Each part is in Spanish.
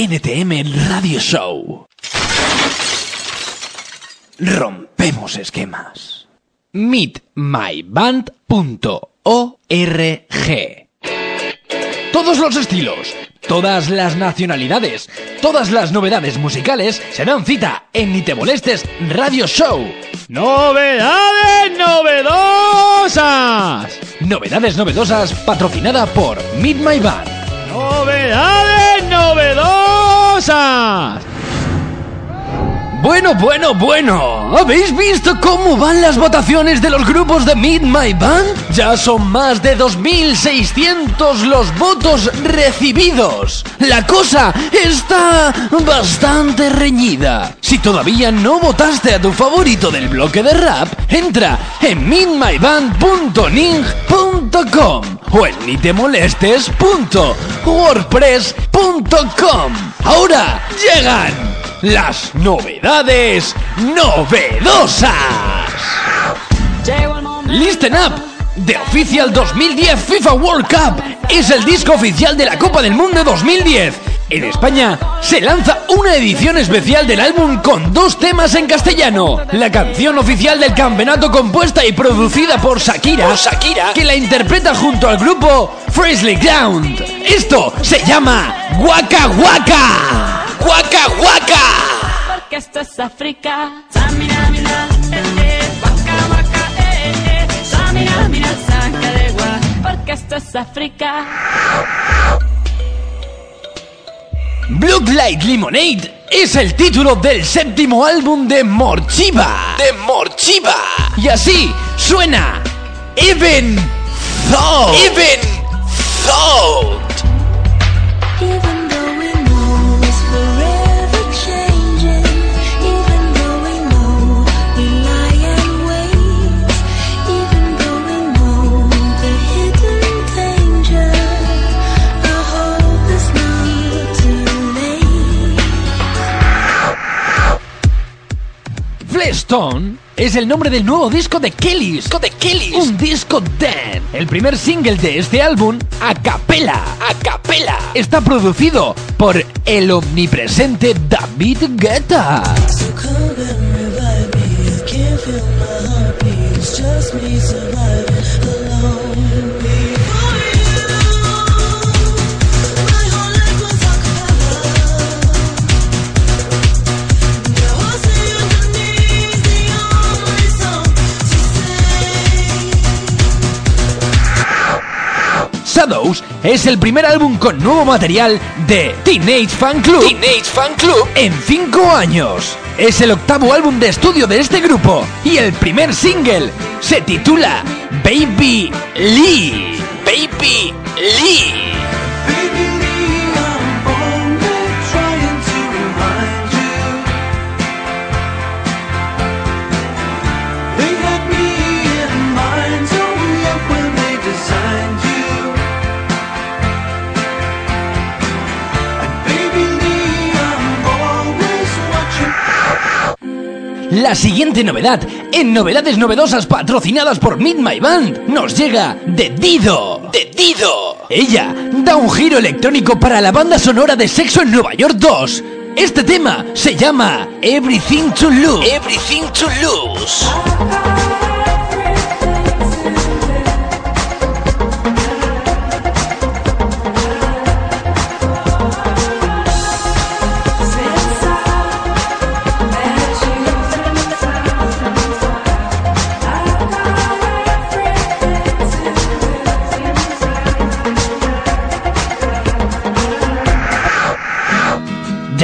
NTM Radio Show. Rompemos esquemas. meetmyband.org Todos los estilos, todas las nacionalidades, todas las novedades musicales se dan cita en Ni te molestes Radio Show. ¡Novedades novedosas! Novedades novedosas patrocinada por Meet My Band. ¡Novedades novedosas! Bueno, bueno, bueno. ¿Habéis visto cómo van las votaciones de los grupos de Meet My Band? Ya son más de 2.600 los votos recibidos. La cosa está bastante reñida. Si todavía no votaste a tu favorito del bloque de rap, entra en meetmyband.ning.com o en nitemolestes.wordpress.com. Ahora llegan las novedades novedosas. Listen Up, The Official 2010 FIFA World Cup, es el disco oficial de la Copa del Mundo 2010. En España se lanza una edición especial del álbum con dos temas en castellano. La canción oficial del campeonato compuesta y producida por Shakira, Shakira que la interpreta junto al grupo Freshly Ground. Esto se llama Waka Waka. Waka Waka. Porque esto es África. Porque esto es África. Blood Light Lemonade es el título del séptimo álbum de Morchiva. De Morchiva. Y así suena Even Thought. Even Thought. Even Flestone es el nombre del nuevo disco de Kellys. Disco de Kellys. Un disco Dan. El primer single de este álbum, A Capella. A Capella. Está producido por el omnipresente David Guetta. So Shadows es el primer álbum con nuevo material de Teenage Fan Club. Teenage Fan Club en 5 años. Es el octavo álbum de estudio de este grupo y el primer single se titula Baby Lee. Baby Lee. La siguiente novedad, en novedades novedosas patrocinadas por Meet My Band, nos llega de Dido. De Dido. Ella da un giro electrónico para la banda sonora de Sexo en Nueva York 2. Este tema se llama Everything to Lose. Everything to Lose.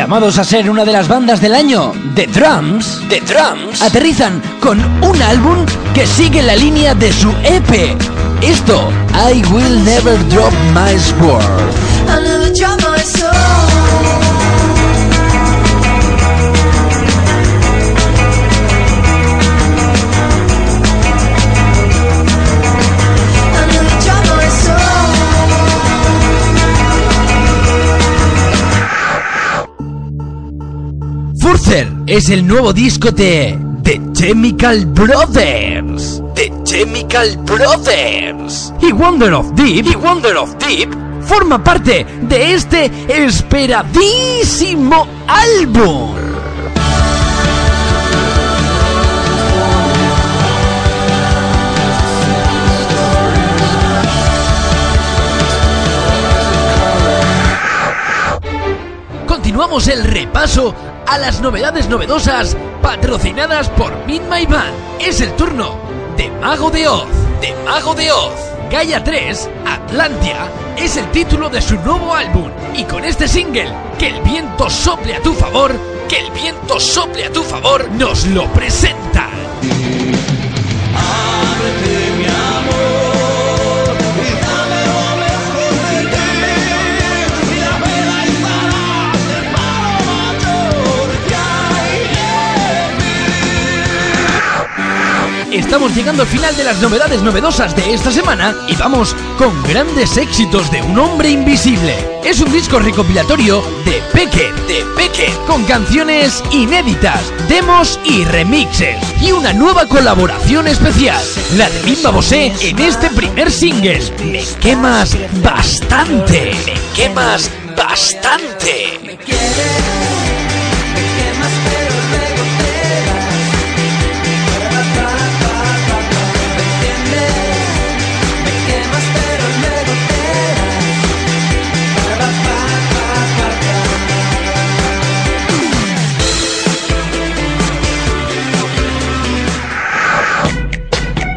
Llamados a ser una de las bandas del año, The Drums, The Drums, aterrizan con un álbum que sigue la línea de su EP. Esto, I Will Never Drop My Sword. Es el nuevo disco de The Chemical Brothers. The Chemical Brothers. Y Wonder of Deep. Y Wonder of Deep forma parte de este esperadísimo álbum. Continuamos el repaso a las novedades novedosas patrocinadas por Meet My. Es el turno de Mago de Oz, de Mago de Oz. Gaia 3, Atlantia, es el título de su nuevo álbum. Y con este single, Que el viento sople a tu favor, que el viento sople a tu favor, nos lo presenta. Estamos llegando al final de las novedades novedosas de esta semana y vamos con grandes éxitos de un hombre invisible. Es un disco recopilatorio de Peque, de Peque, con canciones inéditas, demos y remixes y una nueva colaboración especial, la de Bimba Bosé en este primer single. Me quemas bastante, me quemas bastante.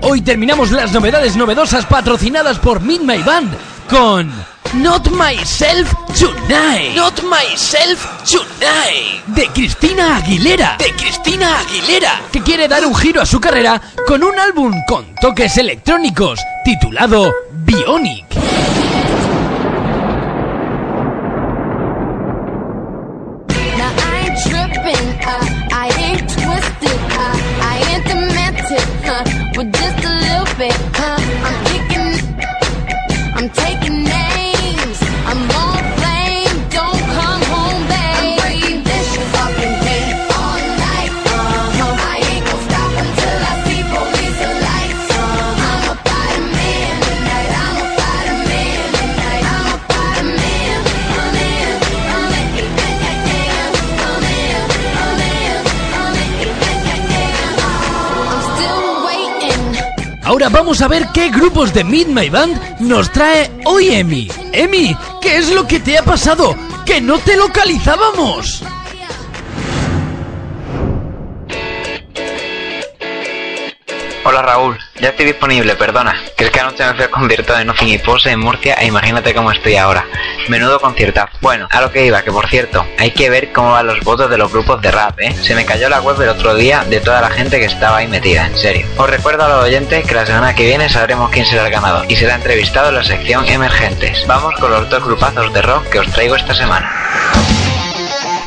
Hoy terminamos las novedades novedosas patrocinadas por My Band con Not Myself Tonight. Not Myself Tonight. De Cristina Aguilera. De Cristina Aguilera. Que quiere dar un giro a su carrera con un álbum con toques electrónicos titulado Bionic. A little Ahora vamos a ver qué grupos de Meet My Band nos trae hoy Emi. Emi, ¿qué es lo que te ha pasado? ¡Que no te localizábamos! Hola Raúl, ya estoy disponible, perdona. Que es que anoche me fui a concierto de Nothing y Pose en Murcia e imagínate cómo estoy ahora. Menudo conciertazo. Bueno, a lo que iba, que por cierto, hay que ver cómo van los votos de los grupos de rap, ¿eh? Se me cayó la web el otro día de toda la gente que estaba ahí metida, en serio. Os recuerdo a los oyentes que la semana que viene sabremos quién será el ganador y será entrevistado en la sección Emergentes. Vamos con los dos grupazos de rock que os traigo esta semana.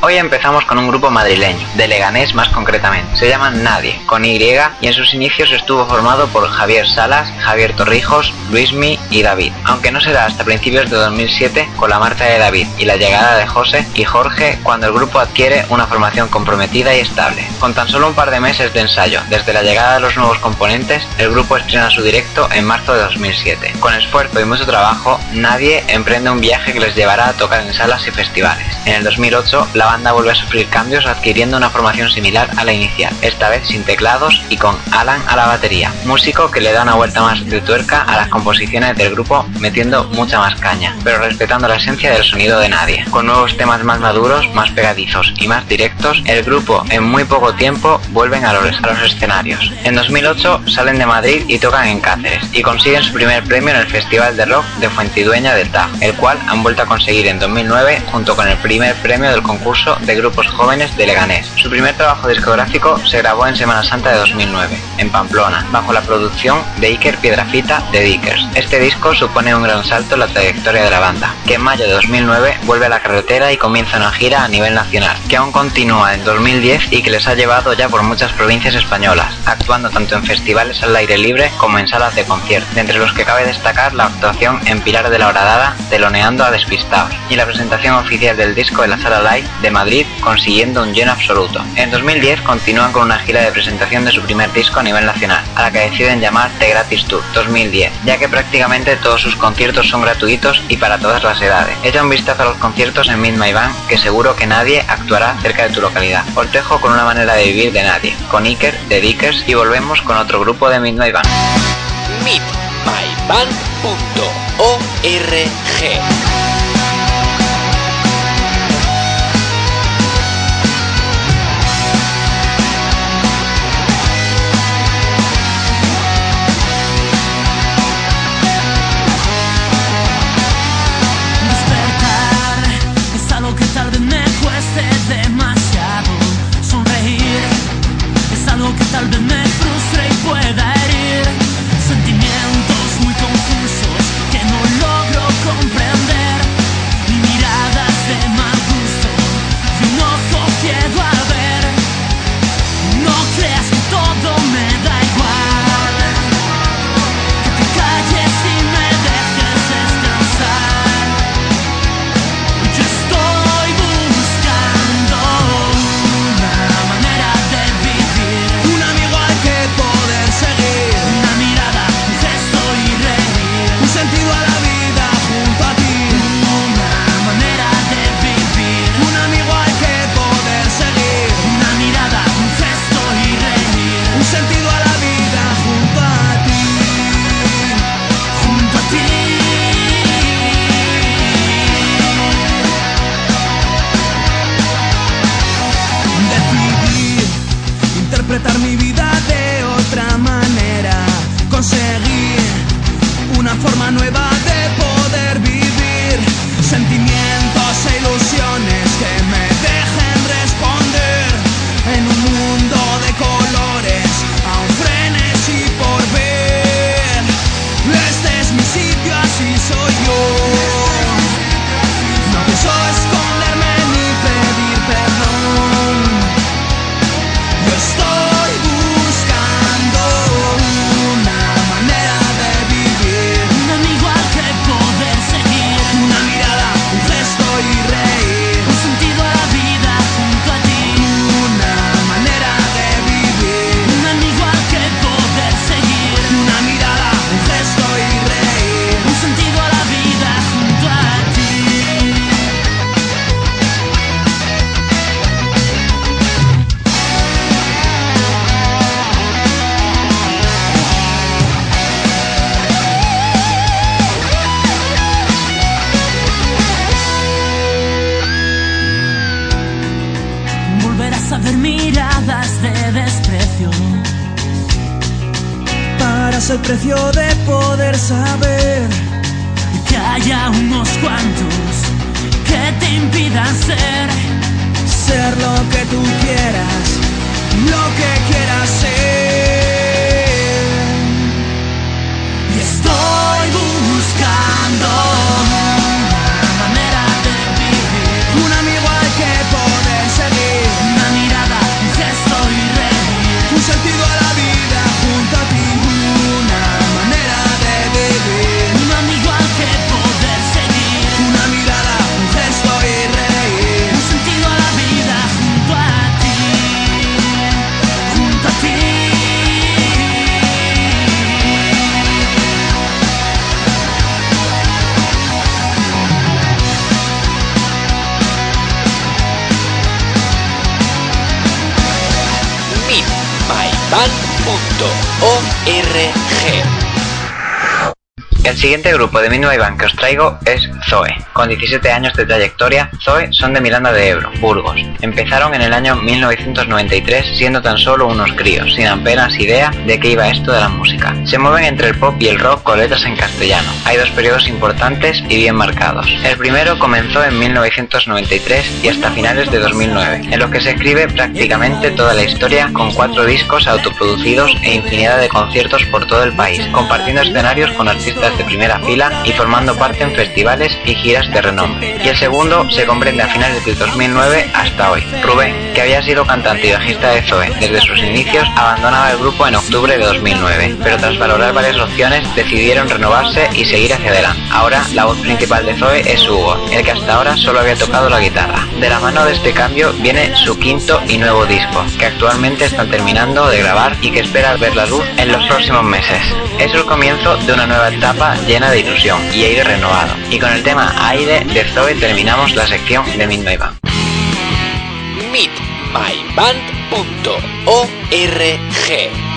Hoy empezamos con un grupo madrileño, de Leganés más concretamente. Se llaman Nadie, con Y, y en sus inicios estuvo formado por Javier Salas, Javier Torrijos, Luismi y David. Aunque no será hasta principios de 2007, con la marcha de David y la llegada de José y Jorge, cuando el grupo adquiere una formación comprometida y estable. Con tan solo un par de meses de ensayo, desde la llegada de los nuevos componentes, el grupo estrena su directo en marzo de 2007. Con esfuerzo y mucho trabajo, Nadie emprende un viaje que les llevará a tocar en salas y festivales. En el 2008, la banda vuelve a sufrir cambios adquiriendo una formación similar a la inicial, esta vez sin teclados y con Alan a la batería, músico que le da una vuelta más de tuerca a las composiciones del grupo metiendo mucha más caña, pero respetando la esencia del sonido de nadie. Con nuevos temas más maduros, más pegadizos y más directos, el grupo en muy poco tiempo vuelven a los, escenarios. En 2008 salen de Madrid y tocan en Cáceres y consiguen su primer premio en el Festival de Rock de Fuentidueña del TAF, el cual han vuelto a conseguir en 2009 junto con el primer premio del concurso de grupos jóvenes de Leganés. Su primer trabajo discográfico se grabó en Semana Santa de 2009, en Pamplona, bajo la producción de Iker Piedrafita de Dickers. Este disco supone un gran salto en la trayectoria de la banda, que en mayo de 2009 vuelve a la carretera y comienza una gira a nivel nacional, que aún continúa en 2010 y que les ha llevado ya por muchas provincias españolas, actuando tanto en festivales al aire libre como en salas de concierto, de entre los que cabe destacar la actuación en Pilar de la Horadada, teloneando a Despistados, y la presentación oficial del disco en la sala live Live Madrid, consiguiendo un lleno absoluto. En 2010 continúan con una gira de presentación de su primer disco a nivel nacional, a la que deciden llamar The Gratis Tour 2010, ya que prácticamente todos sus conciertos son gratuitos y para todas las edades. Echa un vistazo a los conciertos en Meet My Band, que seguro que nadie actuará cerca de tu localidad. Os dejo con una manera de vivir de nadie, con Iker de Dickers y volvemos con otro grupo de Meet My Band. meetmyband.org El precio de poder saber que haya unos cuantos que te impidan ser ser lo que tú quieras, lo que quieras ser. y estoy buscando El siguiente grupo de Band que os traigo es Zoe. Con 17 años de trayectoria, Zoe son de Miranda de Ebro, Burgos. Empezaron en el año 1993 siendo tan solo unos críos, sin apenas idea de qué iba esto de la música. Se mueven entre el pop y el rock con letras en castellano. Hay dos periodos importantes y bien marcados. El primero comenzó en 1993 y hasta finales de 2009, en los que se escribe prácticamente toda la historia con cuatro discos autoproducidos e infinidad de conciertos por todo el país, compartiendo escenarios con artistas de primera fila y formando parte en festivales y giras de renombre. Y el segundo se comprende a finales del 2009 hasta hoy. Rubén, que había sido cantante y bajista de Zoe desde sus inicios, abandonaba el grupo en octubre de 2009, pero tras valorar varias opciones decidieron renovarse y seguir hacia adelante. Ahora la voz principal de Zoe es Hugo, el que hasta ahora solo había tocado la guitarra. De la mano de este cambio viene su quinto y nuevo disco, que actualmente están terminando de grabar y que espera ver la luz en los próximos meses. Es el comienzo de una nueva etapa llena de ilusión y aire renovado. Y con el tema Aire de Zoe terminamos la sección de Midnight Band. meetmyband.org He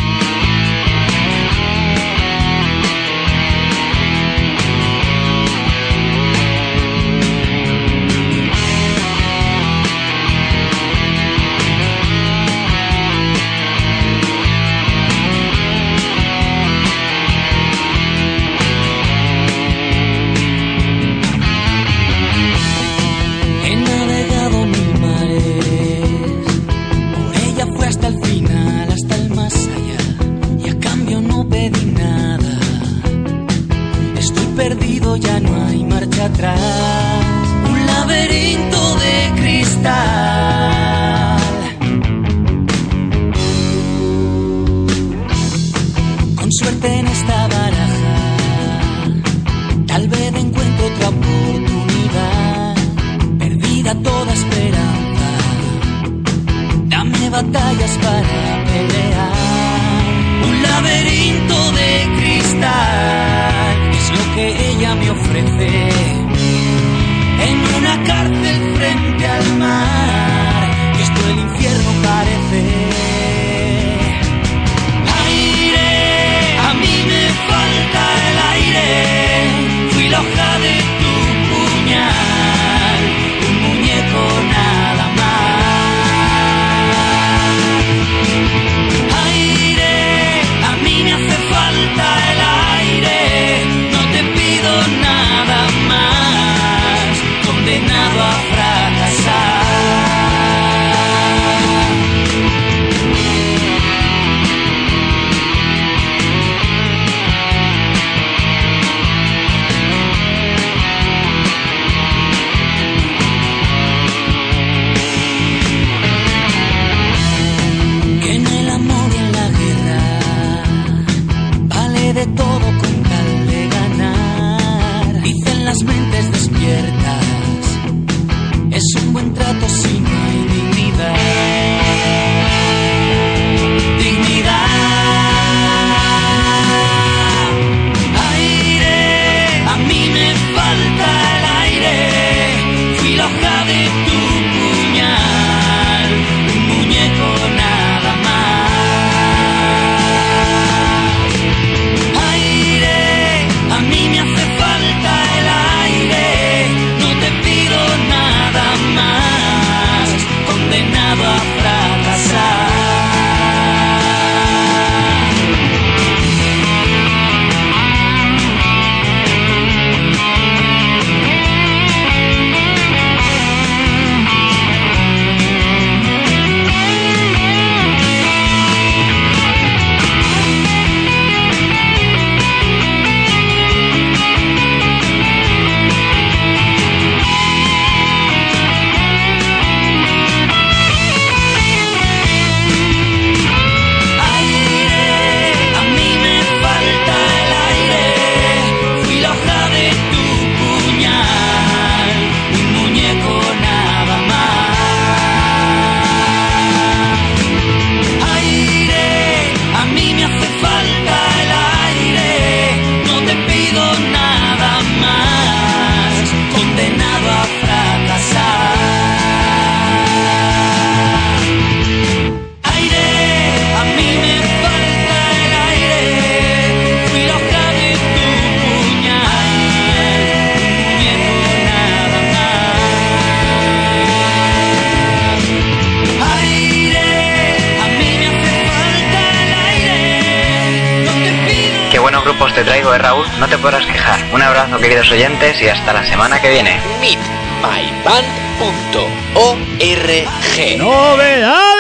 queridos oyentes y hasta la semana que viene. meetmyband.org ¡Novedades novedosas!